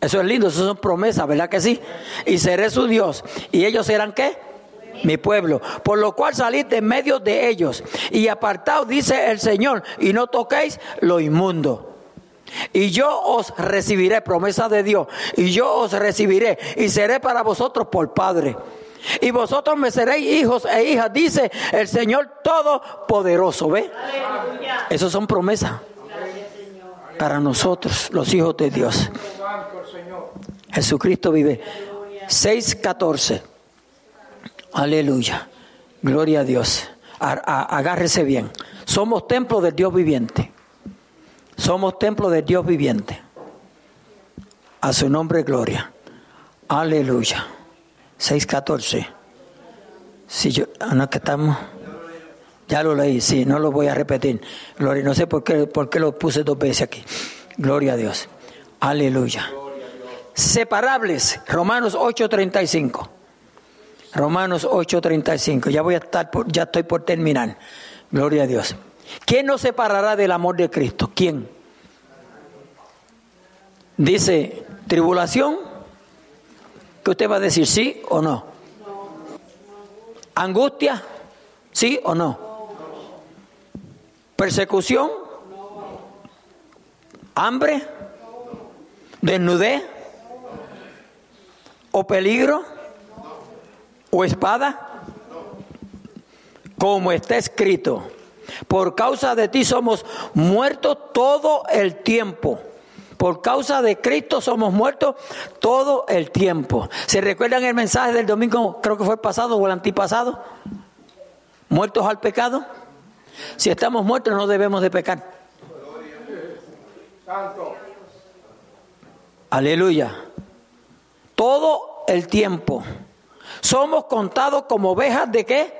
eso es lindo, eso son promesas, ¿verdad que sí? Y seré su Dios. ¿Y ellos serán qué? Mi pueblo. Por lo cual salid de medio de ellos. Y apartaos, dice el Señor, y no toquéis lo inmundo. Y yo os recibiré, promesa de Dios. Y yo os recibiré y seré para vosotros por Padre. Y vosotros me seréis hijos e hijas, dice el Señor Todopoderoso. ¿Ve? Esas son promesas para nosotros, los hijos de Dios. Jesucristo vive. 6.14. Aleluya. Gloria a Dios. agárrese bien. Somos templo del Dios viviente. Somos templo del Dios viviente. A su nombre, gloria. Aleluya. 6.14. Si yo, ah, no que estamos. Ya lo leí, sí, no lo voy a repetir. Gloria, no sé por qué, por qué lo puse dos veces aquí. Gloria a Dios. Aleluya. Separables, Romanos 8:35. Romanos 8:35. Ya voy a estar, ya estoy por terminar. Gloria a Dios. ¿Quién nos separará del amor de Cristo? ¿Quién? Dice, tribulación. ¿Qué usted va a decir? ¿Sí o no? ¿Angustia? ¿Sí o no? ¿Persecución? ¿Hambre? ¿Desnudez? ¿O peligro? ¿O espada? Como está escrito, por causa de ti somos muertos todo el tiempo. Por causa de Cristo somos muertos todo el tiempo. ¿Se recuerdan el mensaje del domingo, creo que fue el pasado o el antipasado? Muertos al pecado. Si estamos muertos no debemos de pecar. Aleluya. Todo el tiempo. Somos contados como ovejas de qué?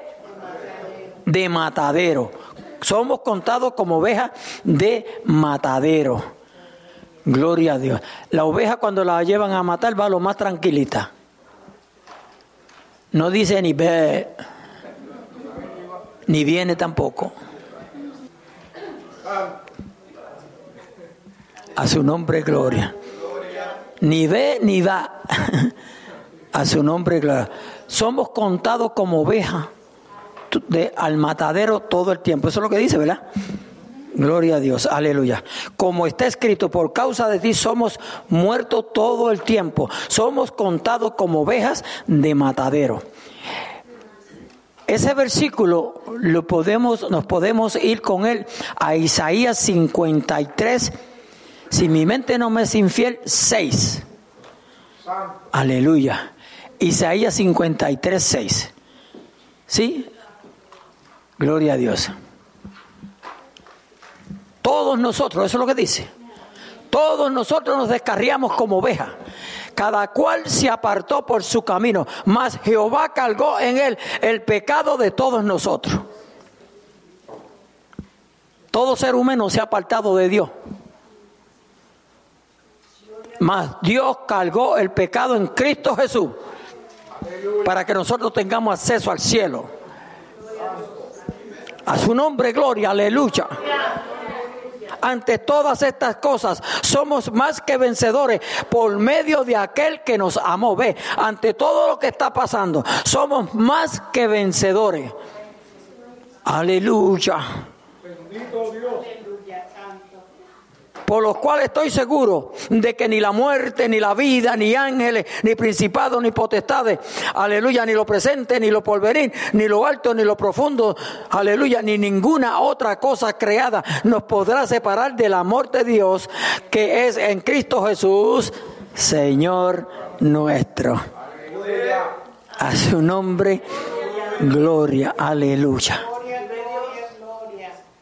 De matadero. Somos contados como ovejas de matadero. Gloria a Dios. La oveja cuando la llevan a matar va lo más tranquilita. No dice ni ve, ni viene tampoco. A su nombre, gloria. Ni ve ni va. A su nombre, gloria. Somos contados como ovejas de, al matadero todo el tiempo. Eso es lo que dice, ¿verdad? Gloria a Dios, aleluya. Como está escrito, por causa de ti somos muertos todo el tiempo. Somos contados como ovejas de matadero. Ese versículo lo podemos, nos podemos ir con él a Isaías 53, si mi mente no me es infiel, 6. Aleluya. Isaías 53, 6. ¿Sí? Gloria a Dios. Todos nosotros, eso es lo que dice. Todos nosotros nos descarriamos como ovejas. Cada cual se apartó por su camino, mas Jehová cargó en él el pecado de todos nosotros. Todo ser humano se ha apartado de Dios. Mas Dios cargó el pecado en Cristo Jesús para que nosotros tengamos acceso al cielo. A su nombre, gloria, aleluya. Ante todas estas cosas somos más que vencedores por medio de aquel que nos amó. Ve, ante todo lo que está pasando, somos más que vencedores. Aleluya. Bendito Dios por los cuales estoy seguro de que ni la muerte, ni la vida, ni ángeles, ni principados, ni potestades, aleluya, ni lo presente, ni lo porvenir, ni lo alto, ni lo profundo, aleluya, ni ninguna otra cosa creada nos podrá separar del amor de Dios que es en Cristo Jesús, Señor nuestro. A su nombre, gloria, aleluya.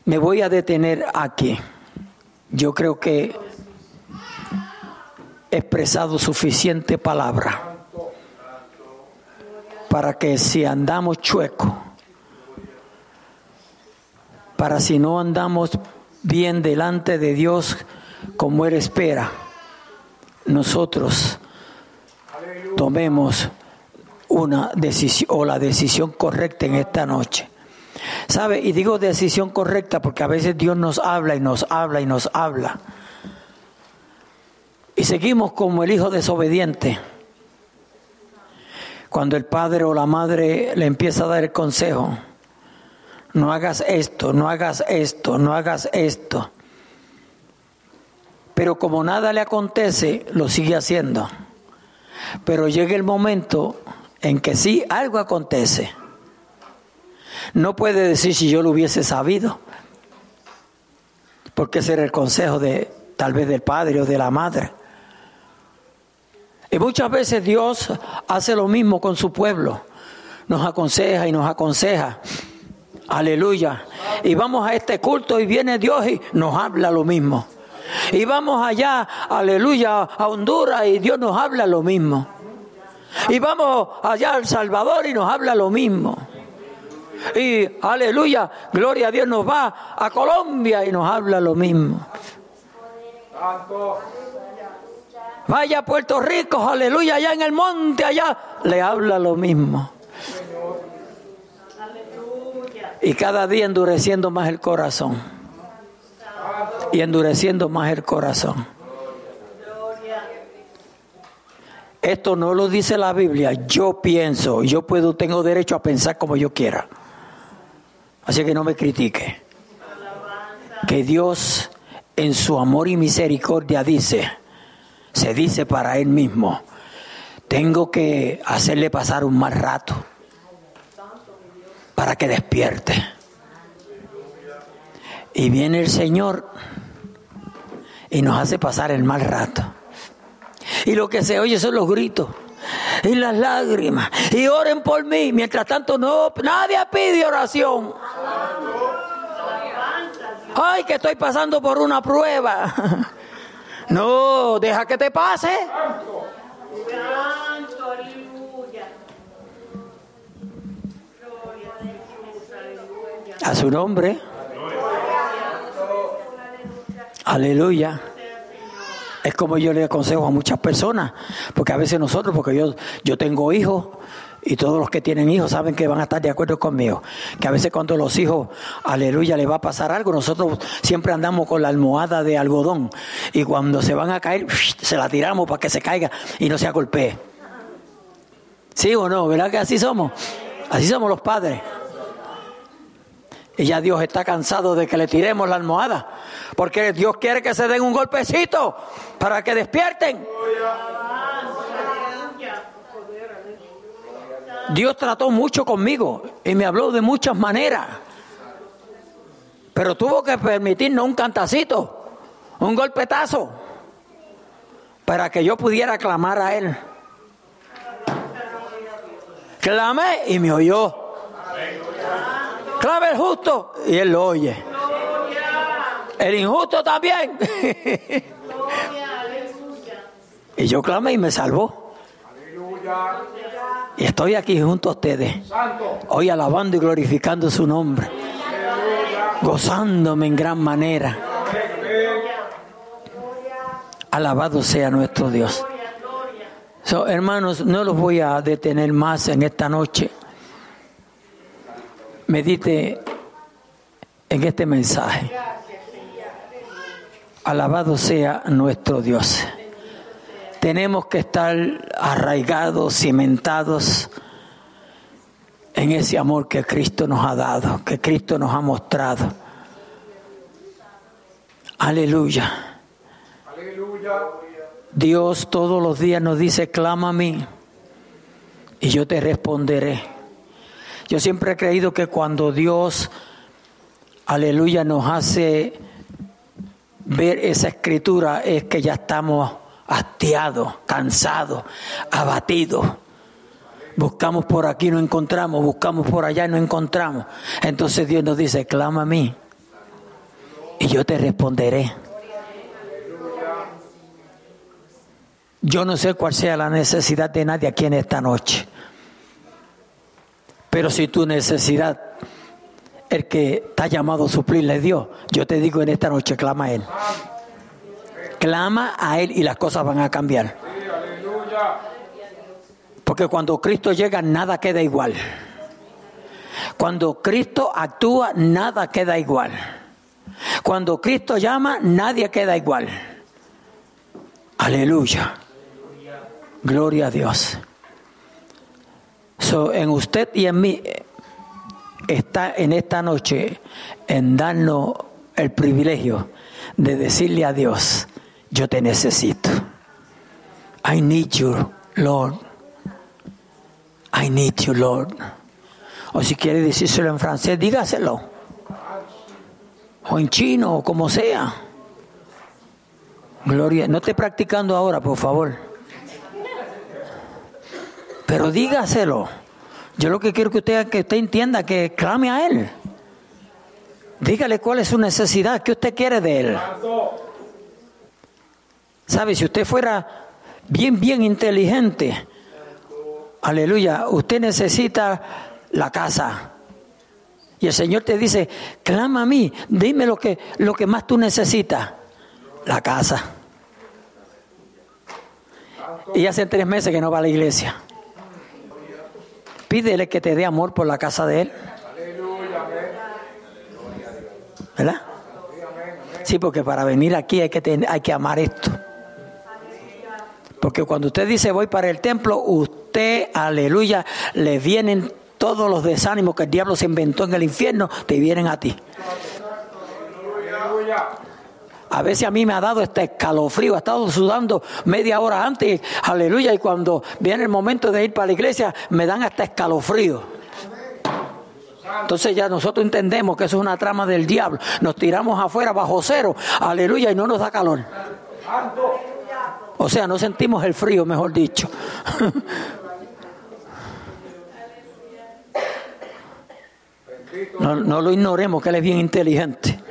Me voy a detener aquí. Yo creo que he expresado suficiente palabra para que si andamos chueco, para si no andamos bien delante de Dios como Él espera, nosotros tomemos una decisión o la decisión correcta en esta noche. ¿Sabe? Y digo decisión correcta porque a veces Dios nos habla y nos habla y nos habla. Y seguimos como el hijo desobediente. Cuando el padre o la madre le empieza a dar el consejo, no hagas esto, no hagas esto, no hagas esto. Pero como nada le acontece, lo sigue haciendo. Pero llega el momento en que sí, algo acontece no puede decir si yo lo hubiese sabido, porque ese era el consejo de tal vez del padre o de la madre. Y muchas veces Dios hace lo mismo con su pueblo. Nos aconseja y nos aconseja. Aleluya. Y vamos a este culto y viene Dios y nos habla lo mismo. Y vamos allá, aleluya, a Honduras y Dios nos habla lo mismo. Y vamos allá al Salvador y nos habla lo mismo. Y aleluya, gloria a Dios, nos va a Colombia y nos habla lo mismo. Vaya a Puerto Rico, aleluya, allá en el monte, allá, le habla lo mismo. Y cada día endureciendo más el corazón. Y endureciendo más el corazón. Esto no lo dice la Biblia, yo pienso, yo puedo, tengo derecho a pensar como yo quiera. Así que no me critique. Que Dios en su amor y misericordia dice, se dice para Él mismo, tengo que hacerle pasar un mal rato para que despierte. Y viene el Señor y nos hace pasar el mal rato. Y lo que se oye son los gritos y las lágrimas y oren por mí. Mientras tanto, no, nadie pide oración. Ay, que estoy pasando por una prueba. No, deja que te pase. A su nombre. Aleluya. Es como yo le aconsejo a muchas personas, porque a veces nosotros, porque yo, yo tengo hijos, y todos los que tienen hijos saben que van a estar de acuerdo conmigo, que a veces cuando los hijos, aleluya, les va a pasar algo, nosotros siempre andamos con la almohada de algodón, y cuando se van a caer, se la tiramos para que se caiga y no se golpee. ¿Sí o no? ¿Verdad que así somos? Así somos los padres. Y ya Dios está cansado de que le tiremos la almohada. Porque Dios quiere que se den un golpecito para que despierten. Dios trató mucho conmigo y me habló de muchas maneras. Pero tuvo que permitirnos un cantacito, un golpetazo, para que yo pudiera clamar a Él. Clamé y me oyó. Clave el justo y él lo oye. El injusto también. y yo clamé y me salvó. Y estoy aquí junto a ustedes. Hoy alabando y glorificando su nombre. Gozándome en gran manera. Alabado sea nuestro Dios. hermanos, no los voy a detener más en esta noche medite en este mensaje. Alabado sea nuestro Dios. Tenemos que estar arraigados, cimentados en ese amor que Cristo nos ha dado, que Cristo nos ha mostrado. Aleluya. Dios todos los días nos dice, clama a mí y yo te responderé. Yo siempre he creído que cuando Dios, aleluya, nos hace ver esa escritura es que ya estamos hastiados, cansados, abatidos. Buscamos por aquí, no encontramos, buscamos por allá, no encontramos. Entonces Dios nos dice, clama a mí y yo te responderé. Yo no sé cuál sea la necesidad de nadie aquí en esta noche. Pero si tu necesidad, el que ha llamado a suplirle Dios, yo te digo en esta noche, clama a Él. Clama a Él y las cosas van a cambiar. Porque cuando Cristo llega, nada queda igual. Cuando Cristo actúa, nada queda igual. Cuando Cristo llama, nadie queda igual. Aleluya. Gloria a Dios en usted y en mí está en esta noche en darnos el privilegio de decirle a Dios, yo te necesito. I need you, Lord. I need you, Lord. O si quiere decírselo en francés, dígaselo. O en chino, o como sea. Gloria. No esté practicando ahora, por favor. Pero dígaselo. Yo lo que quiero que usted, que usted entienda, que clame a Él. Dígale cuál es su necesidad, qué usted quiere de Él. ¿Sabe? Si usted fuera bien, bien inteligente, aleluya, usted necesita la casa. Y el Señor te dice, clama a mí, dime lo que, lo que más tú necesitas, la casa. Y hace tres meses que no va a la iglesia. Pídele que te dé amor por la casa de Él. ¿Verdad? Sí, porque para venir aquí hay que, hay que amar esto. Porque cuando usted dice voy para el templo, usted, aleluya, le vienen todos los desánimos que el diablo se inventó en el infierno, te vienen a ti. A veces a mí me ha dado este escalofrío, he estado sudando media hora antes, aleluya, y cuando viene el momento de ir para la iglesia me dan hasta escalofrío. Entonces ya nosotros entendemos que eso es una trama del diablo. Nos tiramos afuera bajo cero, aleluya, y no nos da calor. O sea, no sentimos el frío, mejor dicho. No, no, lo ignoremos, que él es bien inteligente.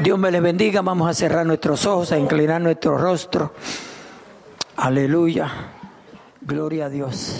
Dios me les bendiga. Vamos a cerrar nuestros ojos, a inclinar nuestro rostro. Aleluya. Gloria a Dios.